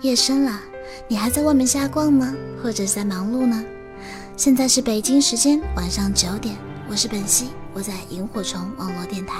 夜深了，你还在外面瞎逛吗？或者在忙碌呢？现在是北京时间晚上九点，我是本兮，我在萤火虫网络电台。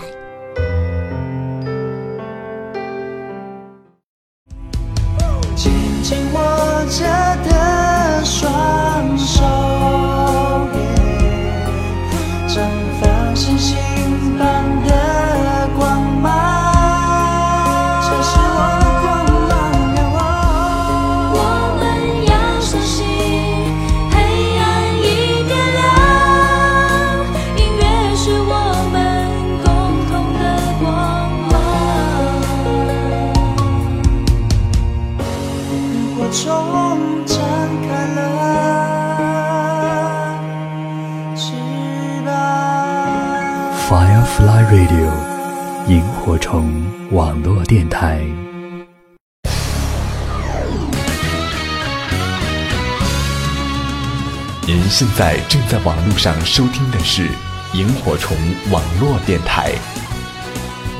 在网络上收听的是萤火虫网络电台。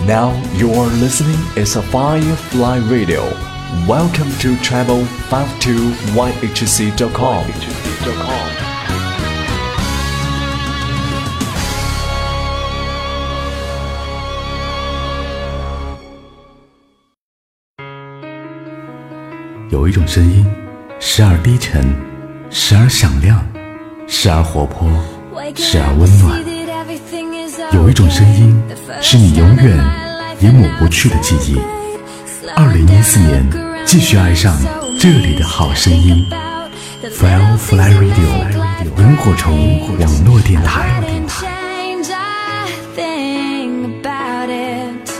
Now you are listening is a Firefly Radio. Welcome to travel five two yhc dot com. 有一种声音，时而低沉，时而响亮，时而活泼，时而温暖。有一种声音，是你永远也抹不去的记忆。二零一四年，继续爱上这里的好声音。Firefly Radio，萤火虫网络电台。Change a thing about it.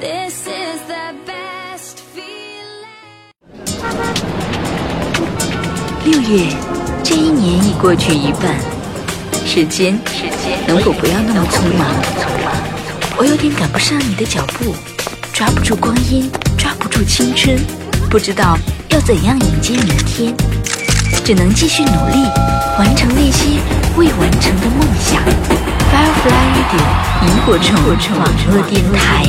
This is the best feeling. 六月，这一年已过去一半，时间，时间能否不要那么匆忙？我有点赶不上你的脚步，抓不住光阴，抓不住青春，不知道要怎样迎接明天，只能继续努力，完成那些未完成的梦想。Firefly Radio 萤火虫网络电台。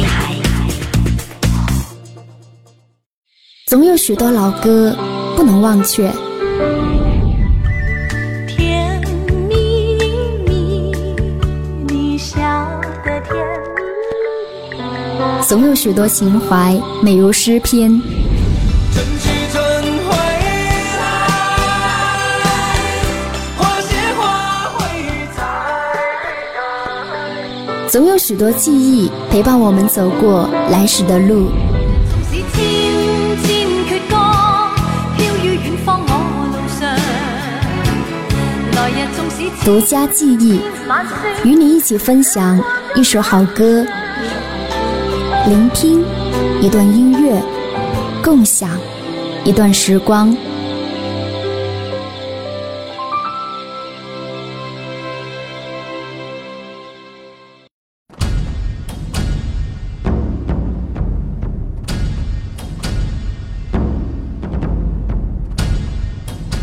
总有许多老歌不能忘却，总有许多情怀美如诗篇。春去春回来，花谢花会栽。总有许多记忆陪伴我们走过来時的路。縱使千千闕歌，飄於遠方我路上。來日縱使獨家記憶，晚雪與你一起分享一首好歌，聆听一段音乐，共享一段时光。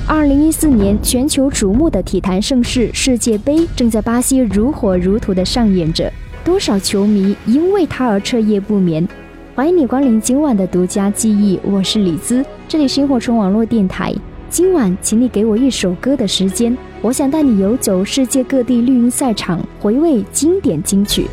二零一四年全球瞩目的体坛盛事世界杯正在巴西如火如荼地上演着，多少球迷因为他而彻夜不眠。欢迎你光临今晚的独家记忆，我是李兹，这里是萤火虫网络电台。今晚，请你给我一首歌的时间，我想带你游走世界各地绿茵赛场，回味经典金曲。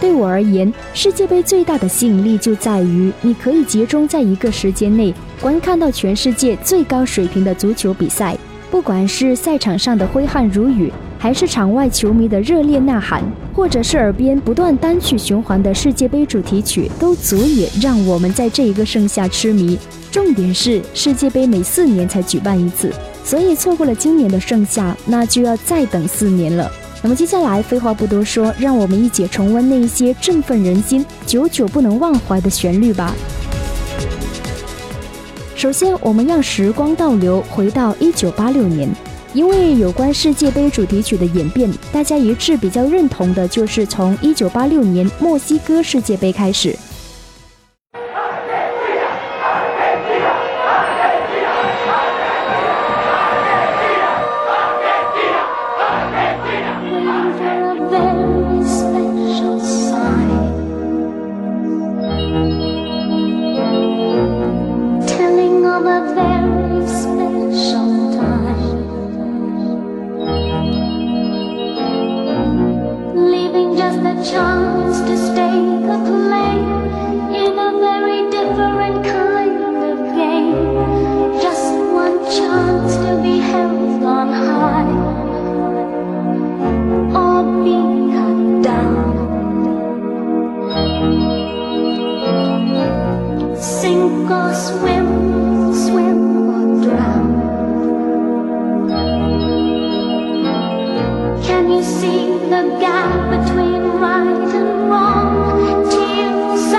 对我而言，世界杯最大的吸引力就在于你可以集中在一个时间内观看到全世界最高水平的足球比赛。不管是赛场上的挥汗如雨，还是场外球迷的热烈呐喊，或者是耳边不断单曲循环的世界杯主题曲，都足以让我们在这一个盛夏痴迷。重点是世界杯每四年才举办一次，所以错过了今年的盛夏，那就要再等四年了。那么接下来废话不多说，让我们一起重温那一些振奋人心、久久不能忘怀的旋律吧。首先，我们让时光倒流，回到一九八六年，因为有关世界杯主题曲的演变，大家一致比较认同的就是从一九八六年墨西哥世界杯开始。Can you see the gap between right and wrong? Tears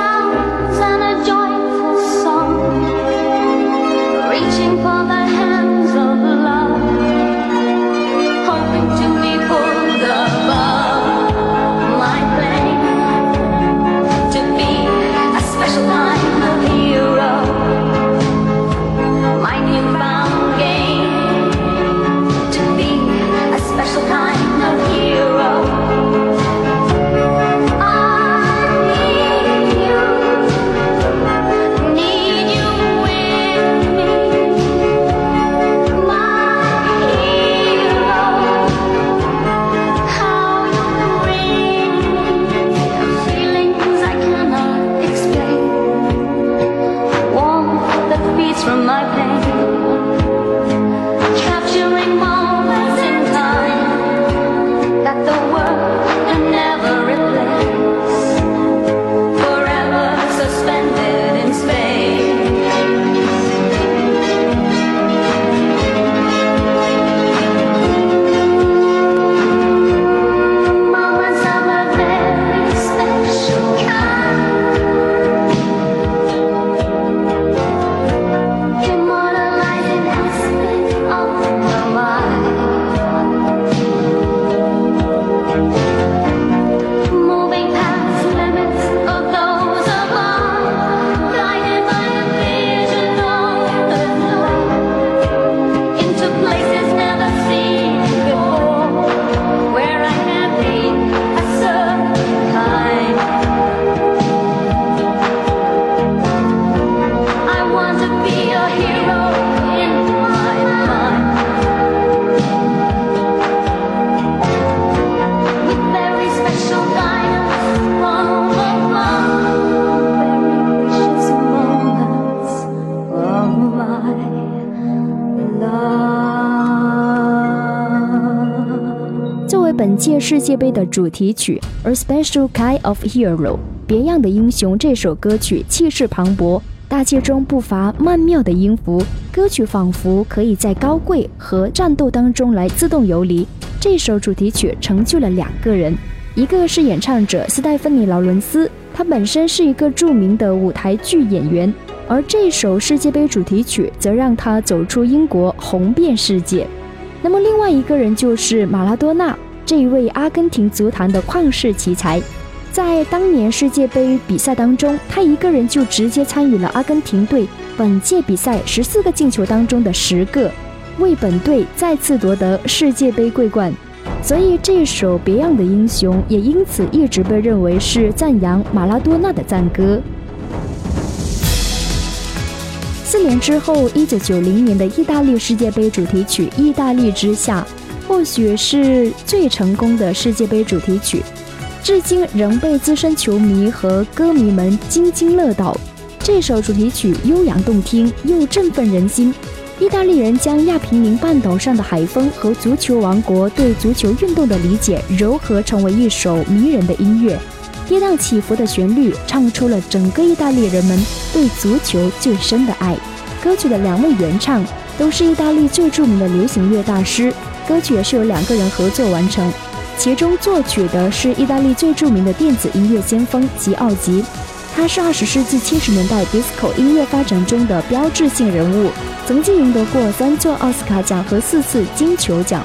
届世界杯的主题曲《A Special Kind of Hero》别样的英雄这首歌曲气势磅礴，大气中不乏曼妙的音符，歌曲仿佛可以在高贵和战斗当中来自动游离。这首主题曲成就了两个人，一个是演唱者斯戴芬妮·劳伦斯，她本身是一个著名的舞台剧演员，而这首世界杯主题曲则让她走出英国，红遍世界。那么另外一个人就是马拉多纳。这一位阿根廷足坛的旷世奇才，在当年世界杯比赛当中，他一个人就直接参与了阿根廷队本届比赛十四个进球当中的十个，为本队再次夺得世界杯桂冠。所以这首《别样的英雄》也因此一直被认为是赞扬马拉多纳的赞歌。四年之后，一九九零年的意大利世界杯主题曲《意大利之夏》。或许是最成功的世界杯主题曲，至今仍被资深球迷和歌迷们津津乐道。这首主题曲悠扬动听又振奋人心。意大利人将亚平宁半岛上的海风和足球王国对足球运动的理解糅合成为一首迷人的音乐，跌宕起伏的旋律唱出了整个意大利人们对足球最深的爱。歌曲的两位原唱都是意大利最著名的流行乐大师。歌曲也是由两个人合作完成，其中作曲的是意大利最著名的电子音乐先锋吉奥吉，他是二十世纪七十年代 disco 音乐发展中的标志性人物，曾经赢得过三座奥斯卡奖和四次金球奖。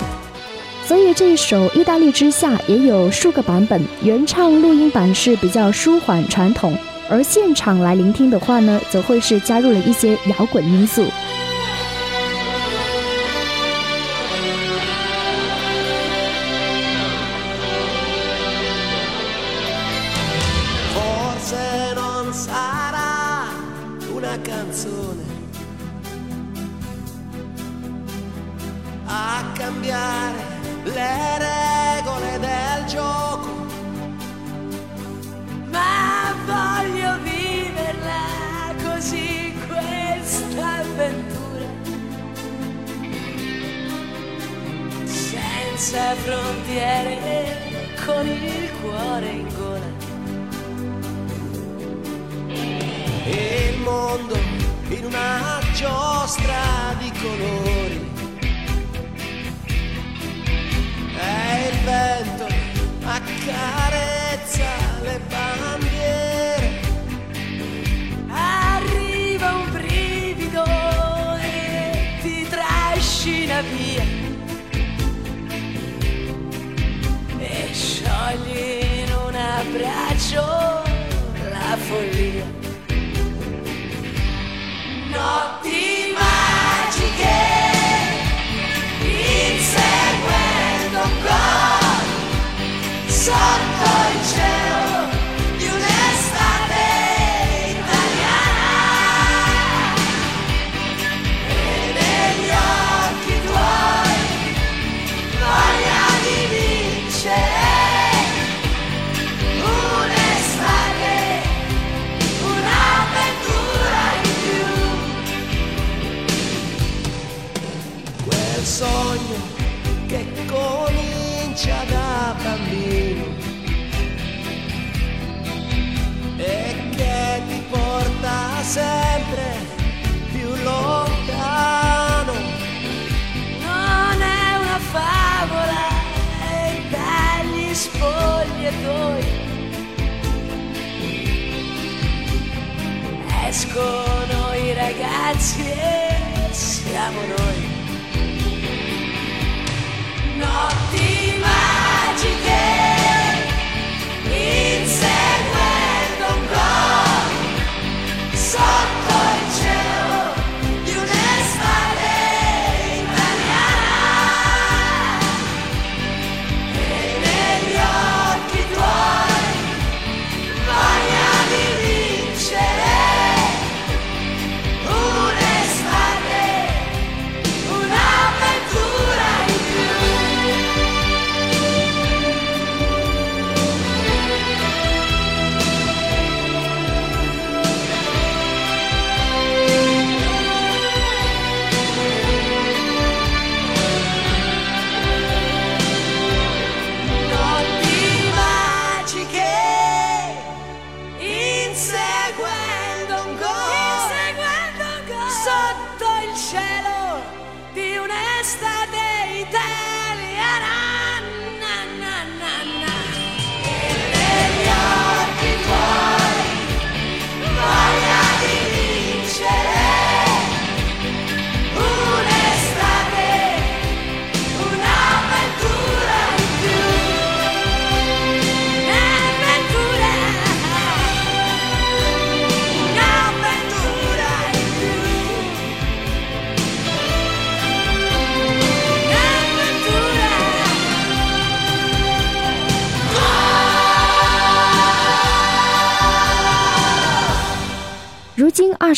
所以这一首《意大利之夏》也有数个版本，原唱录音版是比较舒缓传统，而现场来聆听的话呢，则会是加入了一些摇滚因素。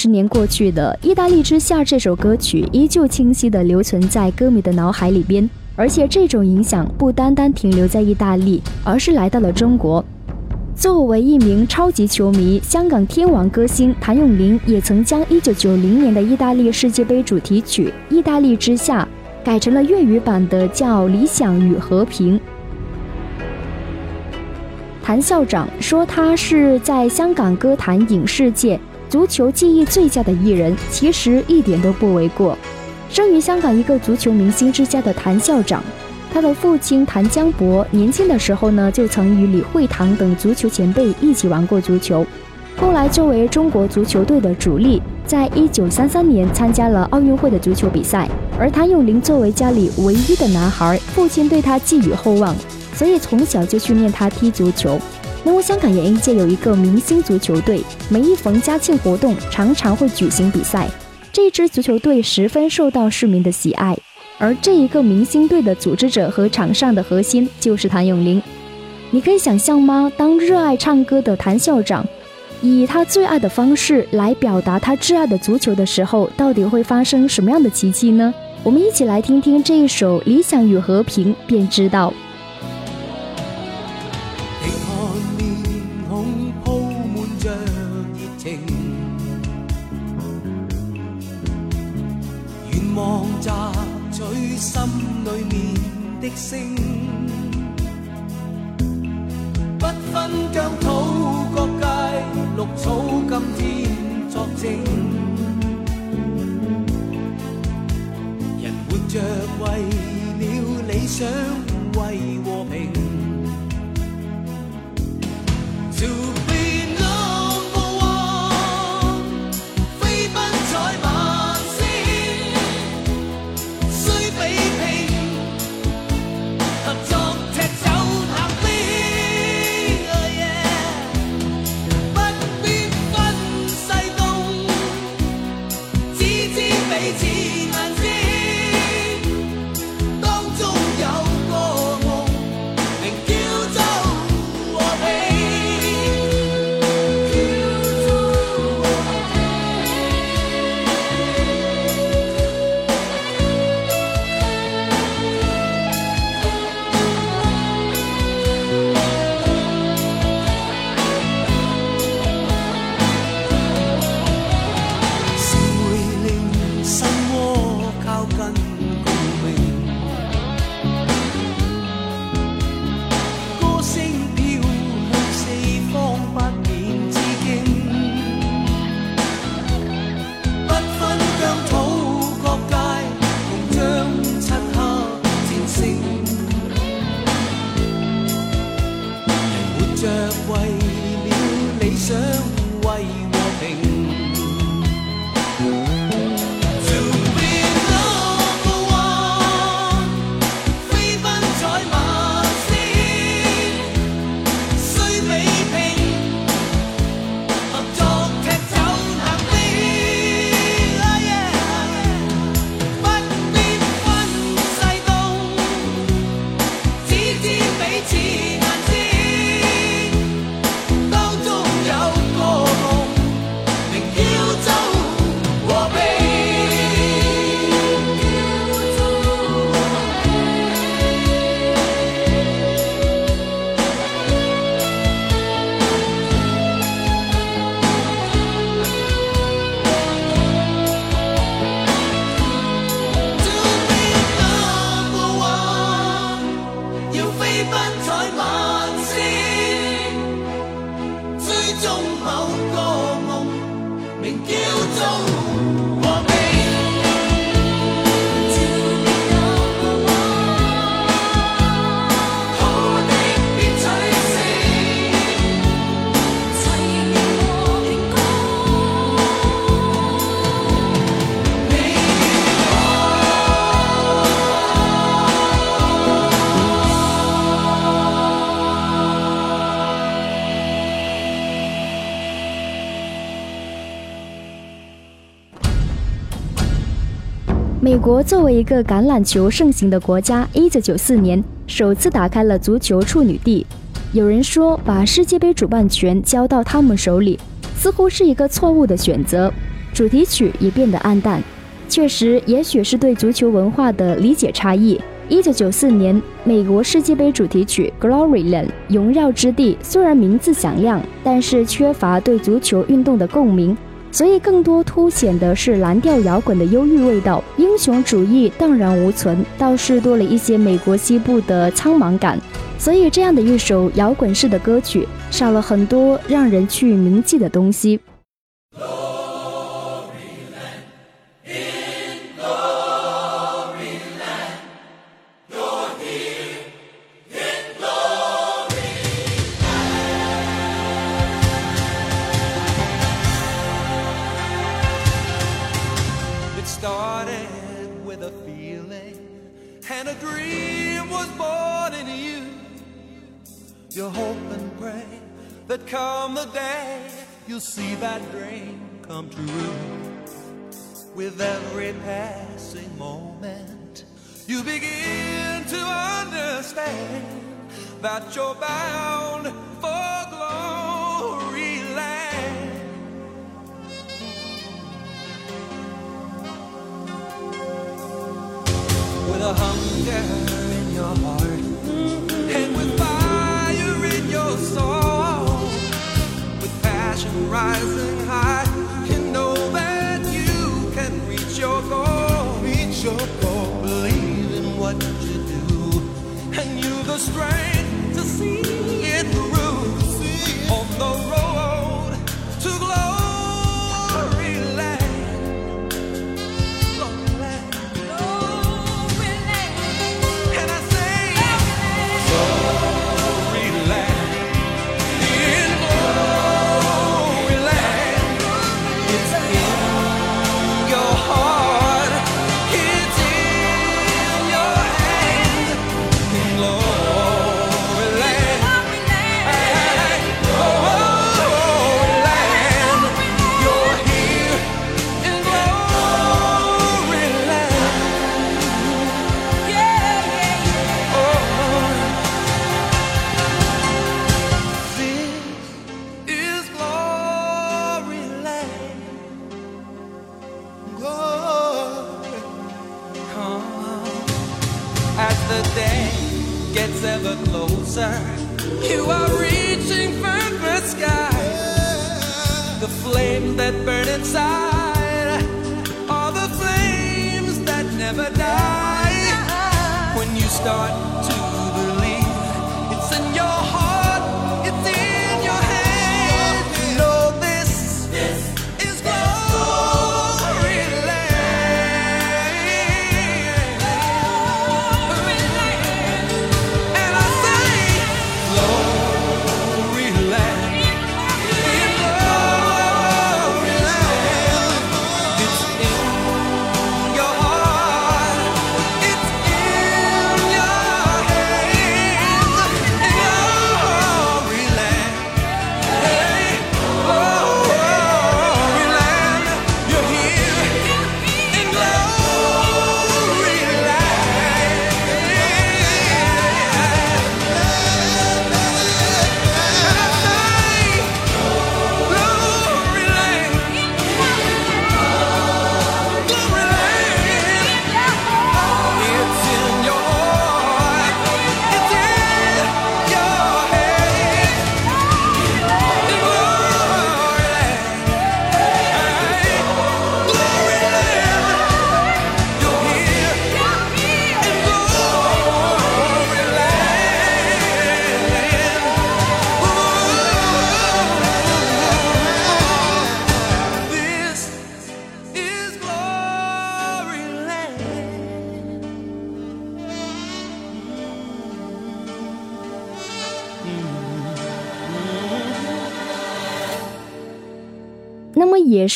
十年过去的，《意大利之夏》这首歌曲依旧清晰地留存在歌迷的脑海里边，而且这种影响不单单停留在意大利，而是来到了中国。作为一名超级球迷，香港天王歌星谭咏麟也曾将1990年的意大利世界杯主题曲《意大利之夏》改成了粤语版的，叫《理想与和平》。谭校长说他是在香港歌坛影视界足球技艺最佳的艺人，其实一点都不为过。生于香港一个足球明星之家的谭校长，他的父亲谭江博年轻的时候呢，就曾与李惠堂等足球前辈一起玩过足球。后来作为中国足球队的主力，在一九三三年参加了奥运会的足球比赛。而谭咏麟作为家里唯一的男孩，父亲对他寄予厚望，所以从小就训练他踢足球。那么，香港演艺界有一个明星足球队，每一逢佳庆活动，常常会举行比赛。这支足球队十分受到市民的喜爱，而这一个明星队的组织者和场上的核心就是谭咏麟。你可以想象吗？当热爱唱歌的谭校长以他最爱的方式来表达他挚爱的足球的时候，到底会发生什么样的奇迹呢？我们一起来听听这一首《理想与和平》，便知道。see. 美国作为一个橄榄球盛行的国家，一九九四年首次打开了足球处女地。有人说，把世界杯主办权交到他们手里，似乎是一个错误的选择。主题曲也变得暗淡。确实，也许是对足球文化的理解差异。一九九四年美国世界杯主题曲《Gloryland》荣耀之地，虽然名字响亮，但是缺乏对足球运动的共鸣。所以，更多凸显的是蓝调摇滚的忧郁味道，英雄主义荡然无存，倒是多了一些美国西部的苍茫感。所以，这样的一首摇滚式的歌曲，少了很多让人去铭记的东西。come true. With every passing moment, you begin to understand that you're bound for glory land. With a hunger in your heart and with fire in your soul, with passion rising. 也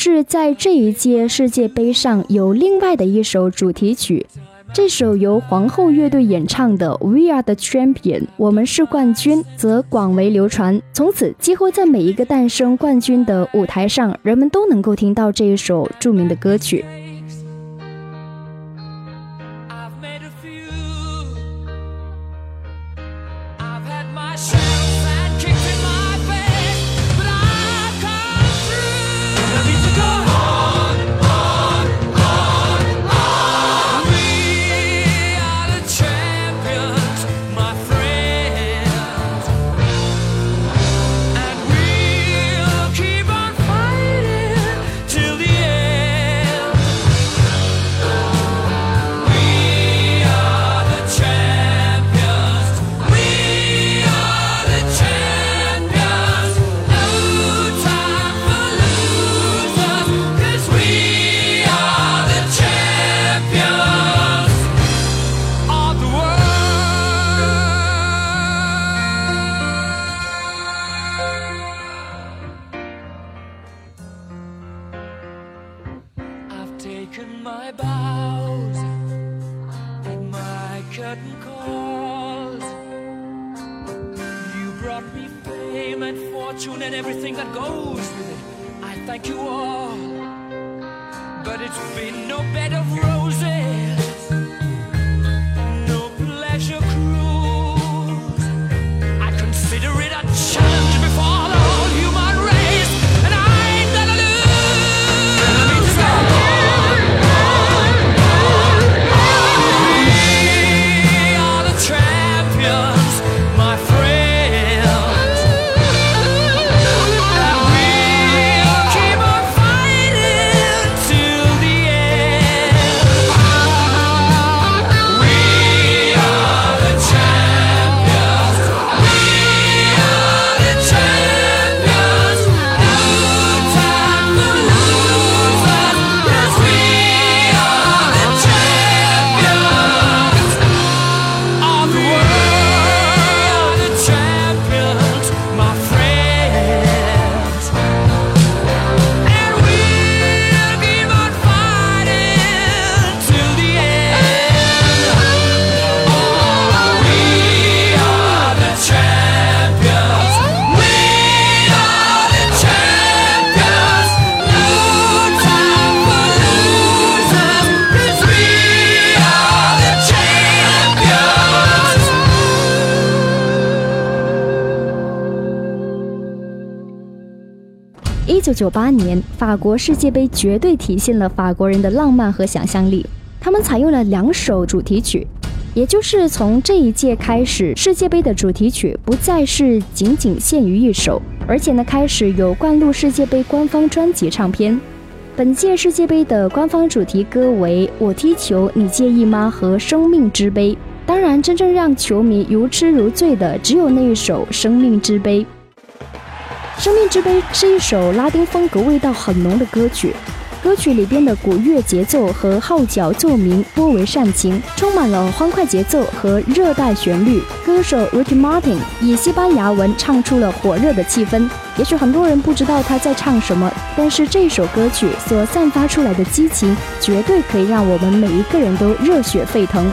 是在这一届世界杯上有另外的一首主题曲，这首由皇后乐队演唱的《We Are the Champion》，我们是冠军，则广为流传。从此，几乎在每一个诞生冠军的舞台上，人们都能够听到这一首著名的歌曲。年法国世界杯绝对体现了法国人的浪漫和想象力。他们采用了两首主题曲，也就是从这一届开始，世界杯的主题曲不再是仅仅限于一首，而且呢，开始有灌录世界杯官方专辑唱片。本届世界杯的官方主题歌为《我踢球你介意吗》和《生命之杯》。当然，真正让球迷如痴如醉的，只有那一首《生命之杯》。《生命之杯》是一首拉丁风格味道很浓的歌曲。歌曲里边的鼓乐节奏和号角奏鸣颇为煽情，充满了欢快节奏和热带旋律。歌手 Ricky Martin 以西班牙文唱出了火热的气氛。也许很多人不知道他在唱什么，但是这首歌曲所散发出来的激情，绝对可以让我们每一个人都热血沸腾。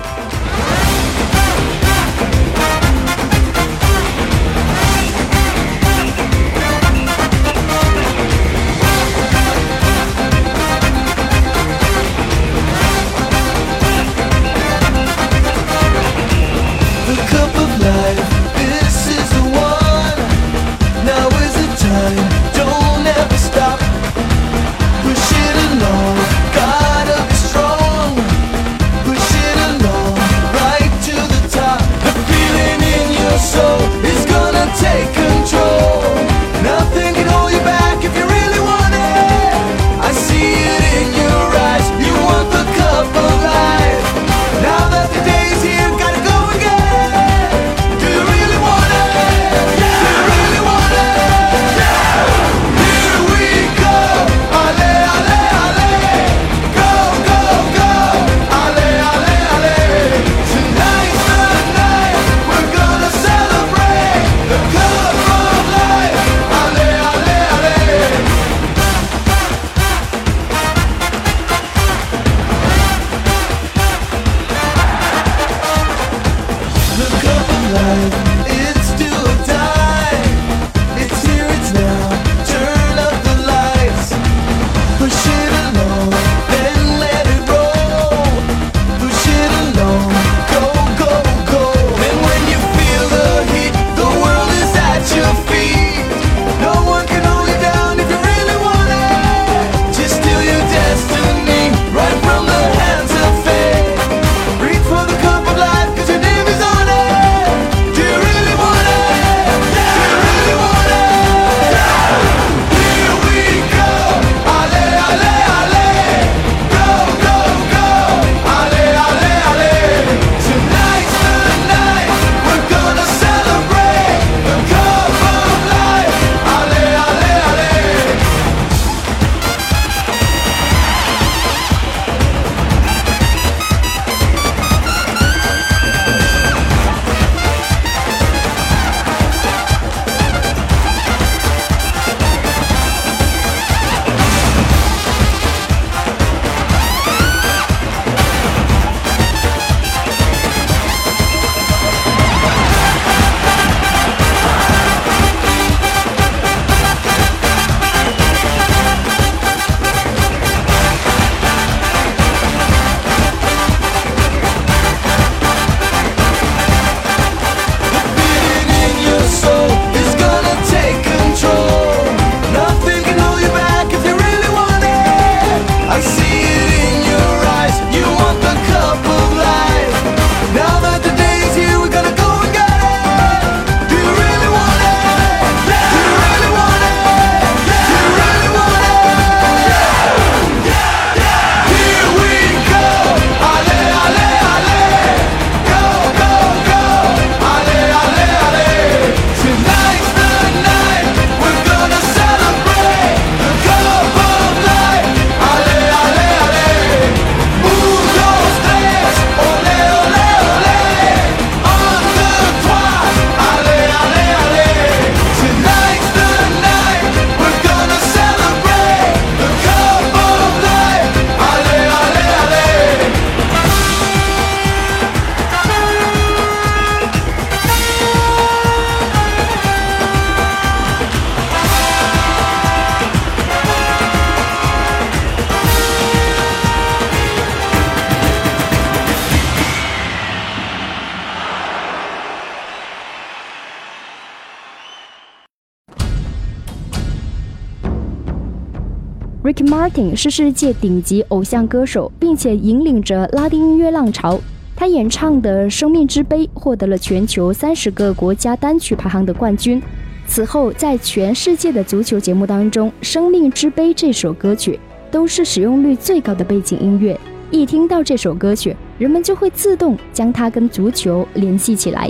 Martin 是世界顶级偶像歌手，并且引领着拉丁音乐浪潮。他演唱的《生命之杯》获得了全球三十个国家单曲排行的冠军。此后，在全世界的足球节目当中，《生命之杯》这首歌曲都是使用率最高的背景音乐。一听到这首歌曲，人们就会自动将它跟足球联系起来。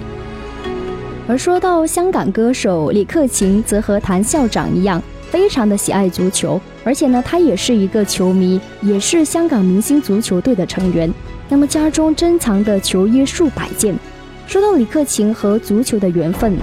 而说到香港歌手李克勤，则和谭校长一样。非常的喜爱足球，而且呢，他也是一个球迷，也是香港明星足球队的成员。那么家中珍藏的球衣数百件。说到李克勤和足球的缘分，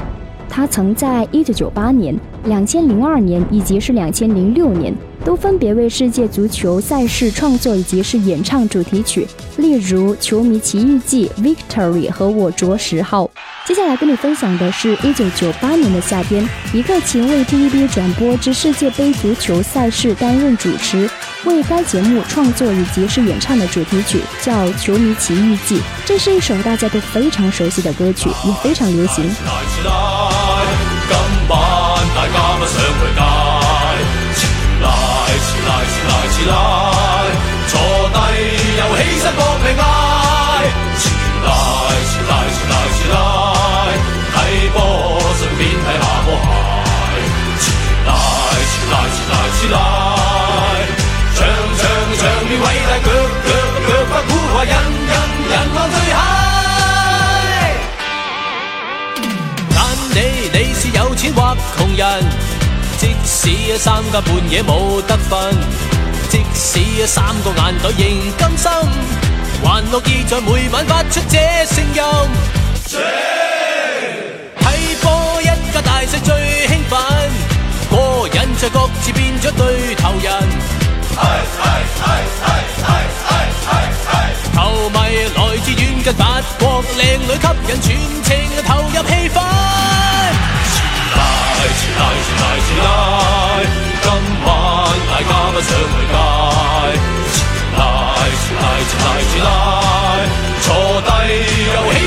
他曾在一九九八年、两千零二年以及是两千零六年。都分别为世界足球赛事创作以及是演唱主题曲，例如《球迷奇遇记》、Victory 和我着十号。接下来跟你分享的是一九九八年的夏天，李克勤为 TVB 转播之世界杯足球赛事担任主持，为该节目创作以及是演唱的主题曲叫《球迷奇遇记》，这是一首大家都非常熟悉的歌曲，也非常流行。上台阶前来是来是来是来坐低又起身搏命嗌前来是来是来是来睇波顺便睇下波鞋前来是来是来是来长长长年伟大脚脚脚不怕人人人浪最嗨但你你是有钱或穷人即使三更半夜冇得瞓，即使三个眼袋仍甘心，还乐意在每晚发出这声音。睇波一家大细最兴奋，个人在各自变咗对头人。球迷来自远近法国，靓女吸引全程投入气氛。拉！拉！拉！拉！今晚大家不想回家。拉！拉！拉！拉！坐低休息。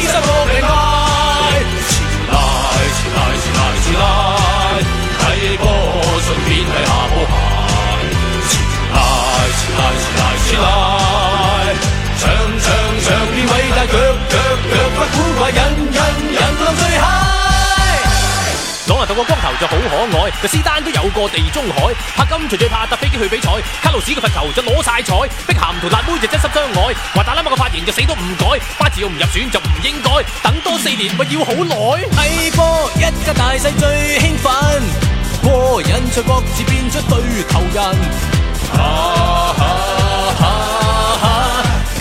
光头就好可爱，个斯丹都有个地中海，柏金随最怕搭飞机去比赛，卡路士个罚球就攞晒彩，碧咸同辣妹就真心相爱，华达拉马个发言就死都唔改，巴治要唔入选就唔应该，等多四年咪要好耐。睇波一家大细最兴奋，过瘾在各自变出对头人，哈哈！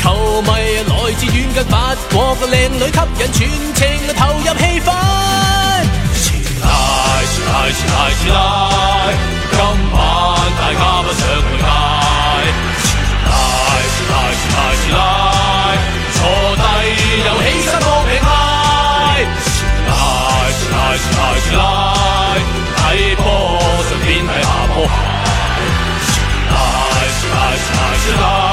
球迷来自远近法国个靓女吸引全程投入气氛。Nice nice 今晚大家不想去睇。Nice nice nice 坐低又起身，冇平牌。Nice nice nice 睇波顺便睇下波鞋。Nice nice nice。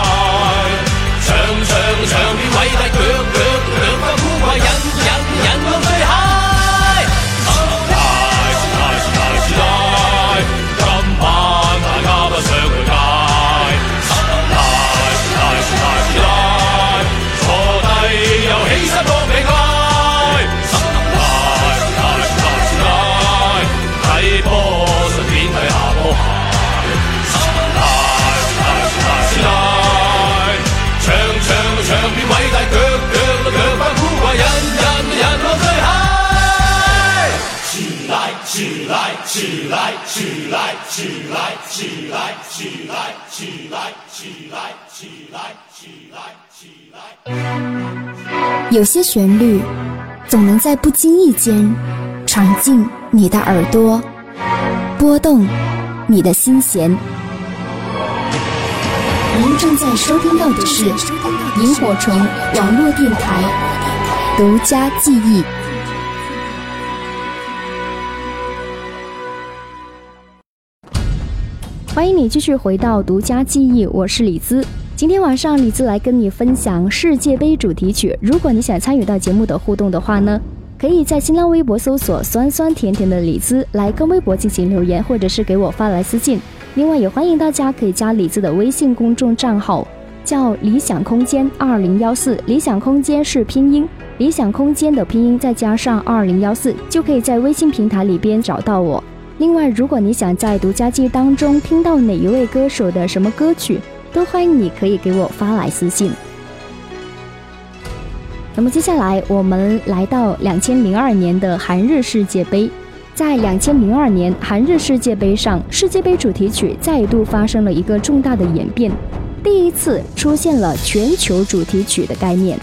起来，起来，起来，起来，起来，起来，起来，起来，起来，起来。有些旋律总能在不经意间闯进你的耳朵，拨动你的心弦。您正在收听到的是萤火虫网络电台独家记忆。欢迎你继续回到独家记忆，我是李兹。今天晚上李兹来跟你分享世界杯主题曲。如果你想参与到节目的互动的话呢，可以在新浪微博搜索“酸酸甜甜的李兹”来跟微博进行留言，或者是给我发来私信。另外，也欢迎大家可以加李子的微信公众账号，叫理想空间二零幺四。理想空间是拼音，理想空间的拼音再加上二零幺四，就可以在微信平台里边找到我。另外，如果你想在独家记当中听到哪一位歌手的什么歌曲，都欢迎你可以给我发来私信。那么接下来我们来到两千零二年的韩日世界杯，在两千零二年韩日世界杯上，世界杯主题曲再度发生了一个重大的演变，第一次出现了全球主题曲的概念，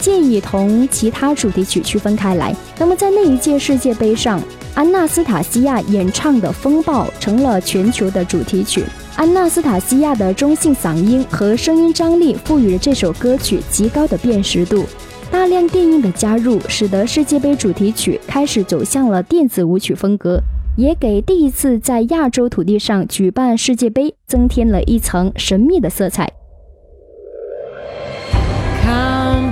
建议同其他主题曲区分开来。那么在那一届世界杯上，安娜斯塔西亚演唱的《风暴》成了全球的主题曲。安娜斯塔西亚的中性嗓音和声音张力赋予了这首歌曲极高的辨识度。大量电音的加入，使得世界杯主题曲开始走向了电子舞曲风格，也给第一次在亚洲土地上举办世界杯增添了一层神秘的色彩。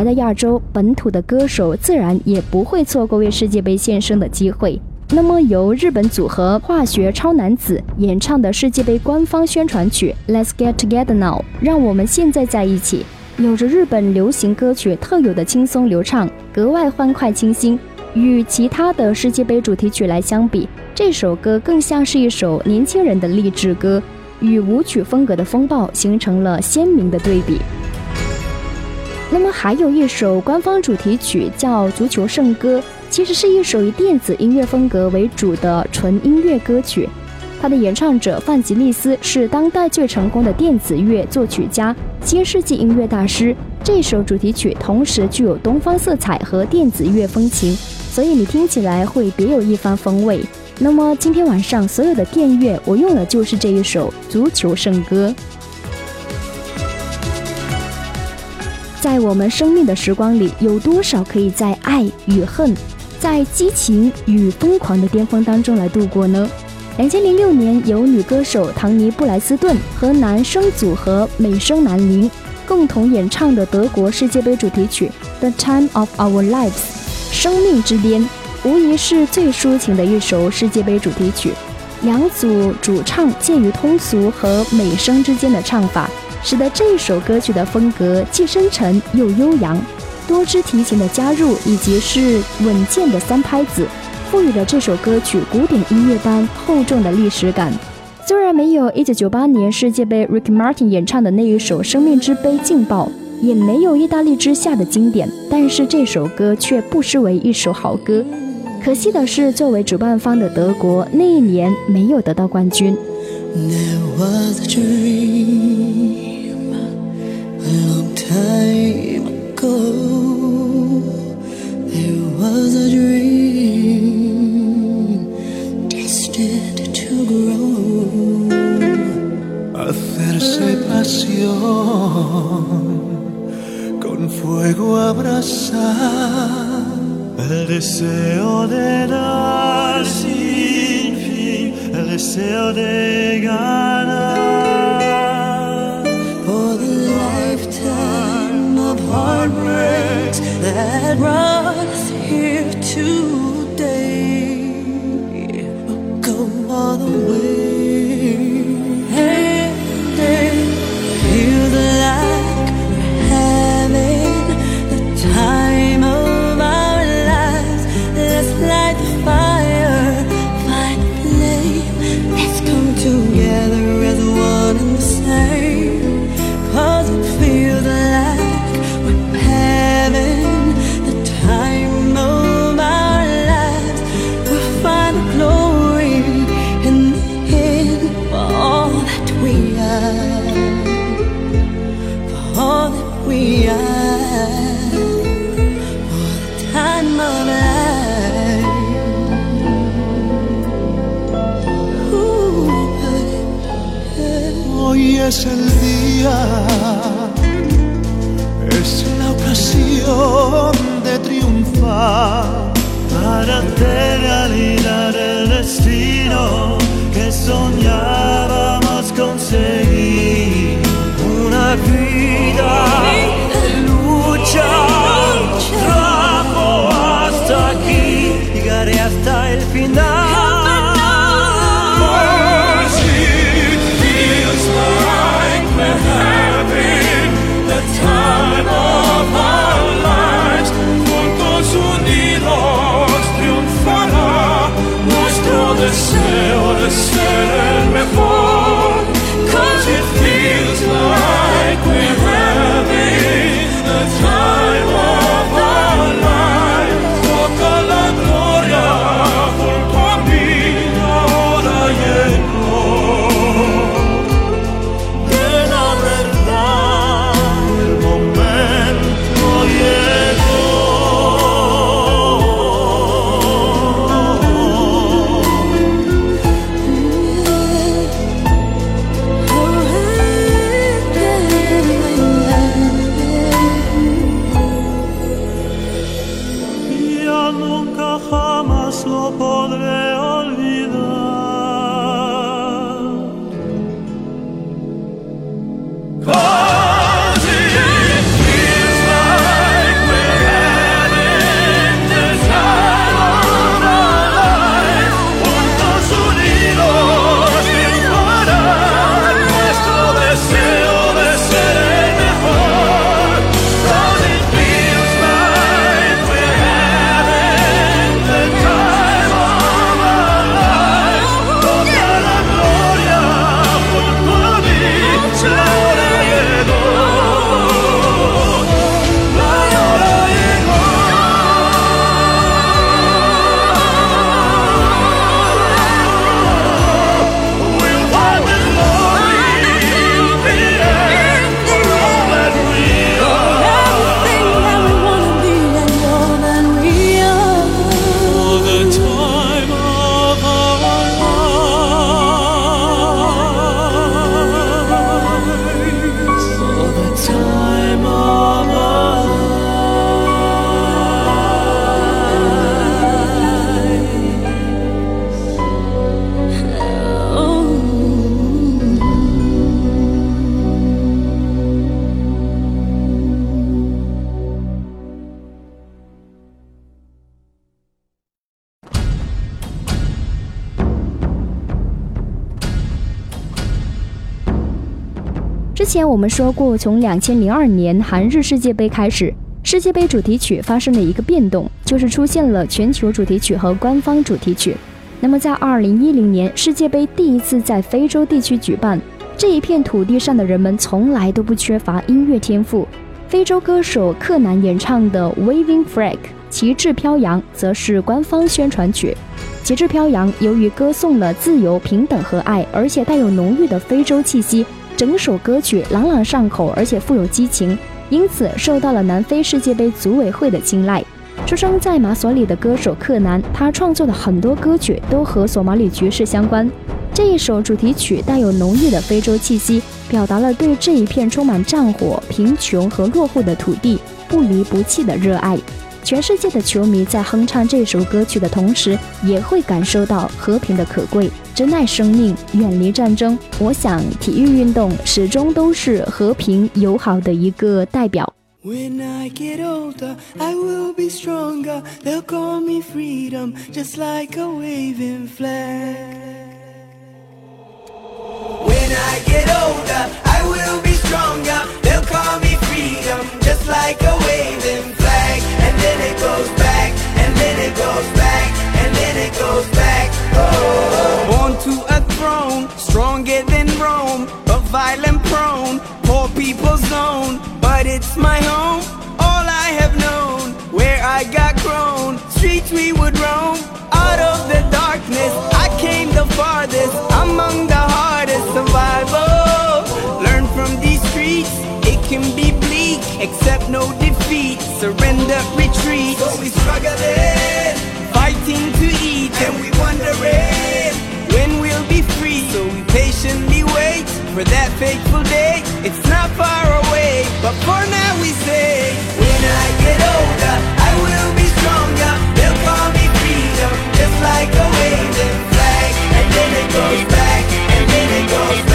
来到亚洲，本土的歌手自然也不会错过为世界杯献声的机会。那么，由日本组合化学超男子演唱的世界杯官方宣传曲《Let's Get Together Now》，让我们现在在一起，有着日本流行歌曲特有的轻松流畅，格外欢快清新。与其他的世界杯主题曲来相比，这首歌更像是一首年轻人的励志歌，与舞曲风格的风暴形成了鲜明的对比。那么还有一首官方主题曲叫《足球圣歌》，其实是一首以电子音乐风格为主的纯音乐歌曲。它的演唱者范吉利斯是当代最成功的电子乐作曲家、新世纪音乐大师。这首主题曲同时具有东方色彩和电子乐风情，所以你听起来会别有一番风味。那么今天晚上所有的电乐，我用的就是这一首《足球圣歌》。在我们生命的时光里，有多少可以在爱与恨、在激情与疯狂的巅峰当中来度过呢？两千零六年，由女歌手唐尼·布莱斯顿和男声组合美声男伶共同演唱的德国世界杯主题曲《The Time of Our Lives》（生命之巅）。无疑是最抒情的一首世界杯主题曲，两组主唱介于通俗和美声之间的唱法，使得这首歌曲的风格既深沉又悠扬。多支提琴的加入以及是稳健的三拍子，赋予了这首歌曲古典音乐般厚重的历史感。虽然没有1998年世界杯 Rick Martin 演唱的那一首《生命之杯》劲爆，也没有意大利之夏的经典，但是这首歌却不失为一首好歌。可惜的是，作为主办方的德国那一年没有得到冠军。long time ago there was a dream destined to grow. Hacerse pasión con fuego abrazar el deseo de dar sin fin el deseo de ganar. Heartbreaks that brought us here today go all the way. 之前我们说过，从两千零二年韩日世界杯开始，世界杯主题曲发生了一个变动，就是出现了全球主题曲和官方主题曲。那么在二零一零年世界杯第一次在非洲地区举办，这一片土地上的人们从来都不缺乏音乐天赋。非洲歌手克南演唱的《Waving Flag》旗帜飘扬，则是官方宣传曲。旗帜飘扬，由于歌颂了自由、平等和爱，而且带有浓郁的非洲气息，整首歌曲朗朗上口，而且富有激情，因此受到了南非世界杯组委会的青睐。出生在马索里的歌手克南，他创作的很多歌曲都和索马里局势相关。这一首主题曲带有浓郁的非洲气息。表达了对这一片充满战火、贫穷和落后的土地不离不弃的热爱。全世界的球迷在哼唱这首歌曲的同时，也会感受到和平的可贵，珍爱生命，远离战争。我想，体育运动始终都是和平友好的一个代表。When I get older, I will be stronger. They'll call me freedom, just like a waving flag. And then it goes back, and then it goes back, and then it goes back. Oh. Born to a throne, stronger than Rome, but violent prone, poor people's zone. But it's my home, all I have known, where I got grown. Streets we would roam, out of the darkness. I came the farthest among the hardest survival. Learn from these streets, it can be bleak, accept no defeat, surrender, retreat. So we struggling, fighting to eat, and we wondering when we'll be free. So we patiently wait for that fateful day. It's not far away, but for now we say, when I get older, I will be stronger. They'll call me freedom, just like a waving flag, and then it goes back, and then it goes back,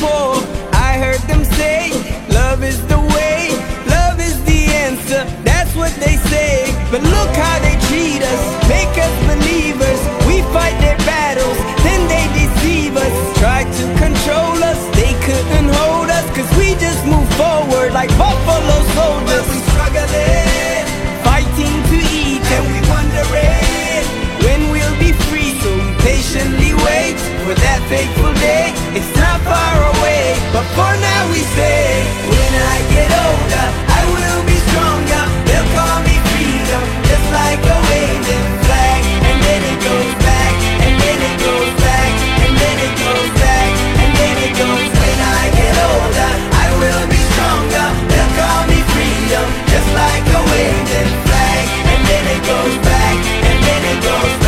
I heard them say, love is the way, love is the answer. That's what they say, but look how they treat us, make us believers. We fight their battles, then they deceive us, try to control us. They couldn't hold us, cause we just move forward like buffalo soldiers. But We struggling, fighting to eat, and we wondering when we'll be free. So we patiently wait for that fateful day. It's far away, but for now we say, when I get older, I will be stronger. They'll call me freedom, just like a waving flag. And then it goes back, and then it goes back, and then it goes back, and then it goes. When I get older, I will be stronger. They'll call me freedom, just like a waving flag. And then it goes back, and then it goes back,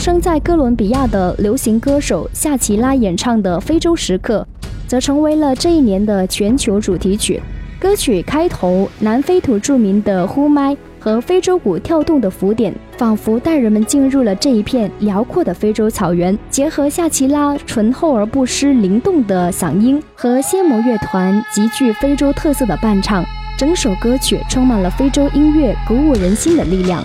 生在哥伦比亚的流行歌手夏奇拉演唱的《非洲时刻》，则成为了这一年的全球主题曲。歌曲开头，南非土著民的呼麦和非洲鼓跳动的鼓点，仿佛带人们进入了这一片辽阔的非洲草原。结合夏奇拉醇厚而不失灵动的嗓音和仙魔乐团极具非洲特色的伴唱，整首歌曲充满了非洲音乐鼓舞人心的力量。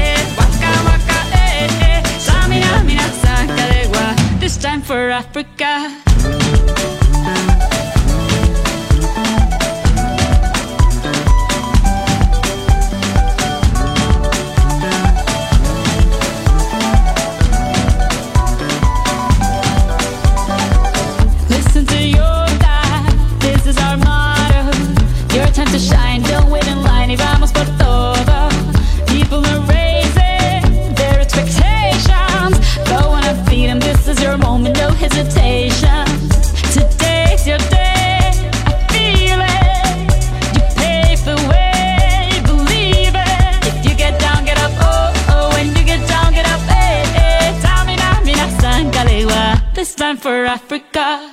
This time for Africa. Hesitation. Today's your day, I feel it. You pave the way, believe it. If you get down, get up, oh, oh. When you get down, get up, mina, sangalewa. This for Africa.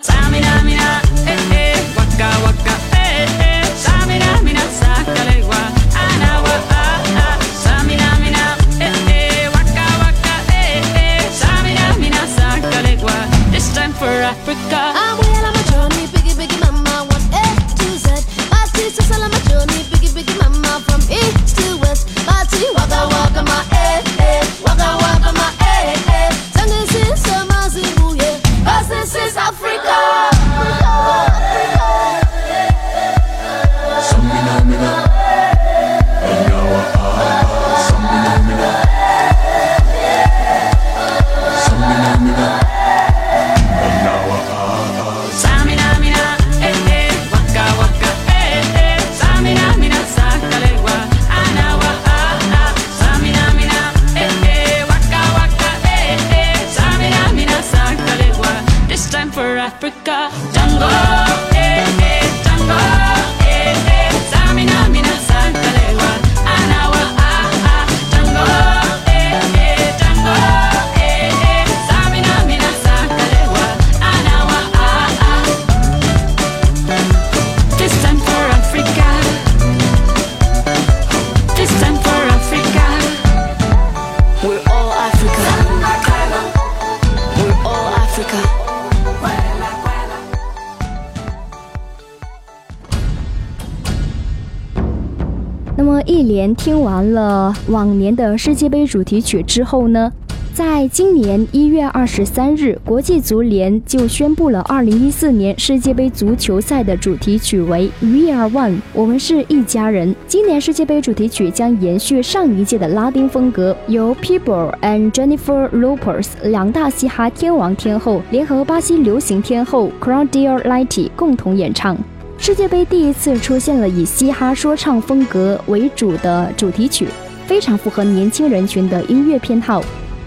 往年的世界杯主题曲之后呢，在今年一月二十三日，国际足联就宣布了二零一四年世界杯足球赛的主题曲为 “We Are One”，我们是一家人。今年世界杯主题曲将延续上一届的拉丁风格，由 People and Jennifer Lopez 两大嘻哈天王天后联合巴西流行天后 Claudia Leitte 共同演唱。世界杯第一次出现了以嘻哈说唱风格为主的主题曲，非常符合年轻人群的音乐偏好。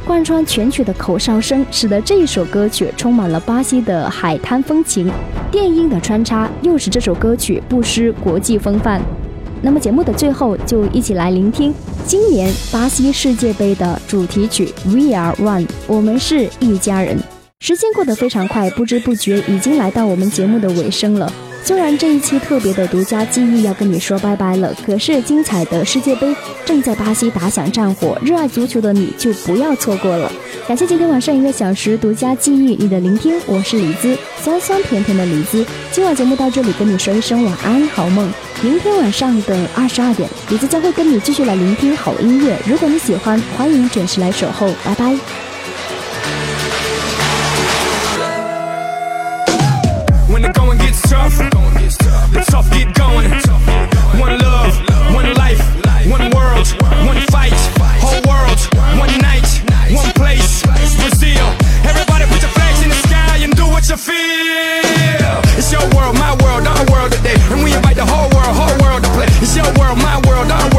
贯穿全曲的口哨声，使得这一首歌曲充满了巴西的海滩风情。电音的穿插又使这首歌曲不失国际风范。那么节目的最后，就一起来聆听今年巴西世界杯的主题曲《We Are One》，我们是一家人。时间过得非常快，不知不觉已经来到我们节目的尾声了。虽然这一期特别的独家记忆要跟你说拜拜了，可是精彩的世界杯正在巴西打响战火，热爱足球的你就不要错过了。感谢今天晚上一个小时独家记忆你的聆听，我是李子，酸酸甜甜的李子。今晚节目到这里，跟你说一声晚安，好梦。明天晚上的二十二点，李子将会跟你继续来聆听好音乐。如果你喜欢，欢迎准时来守候，拜拜。tough, get going. One love, one life, one world, one fight, whole world, one night, one place, Brazil. Everybody put your flags in the sky and do what you feel. It's your world, my world, our world today. And we invite the whole world, whole world to play. It's your world, my world, our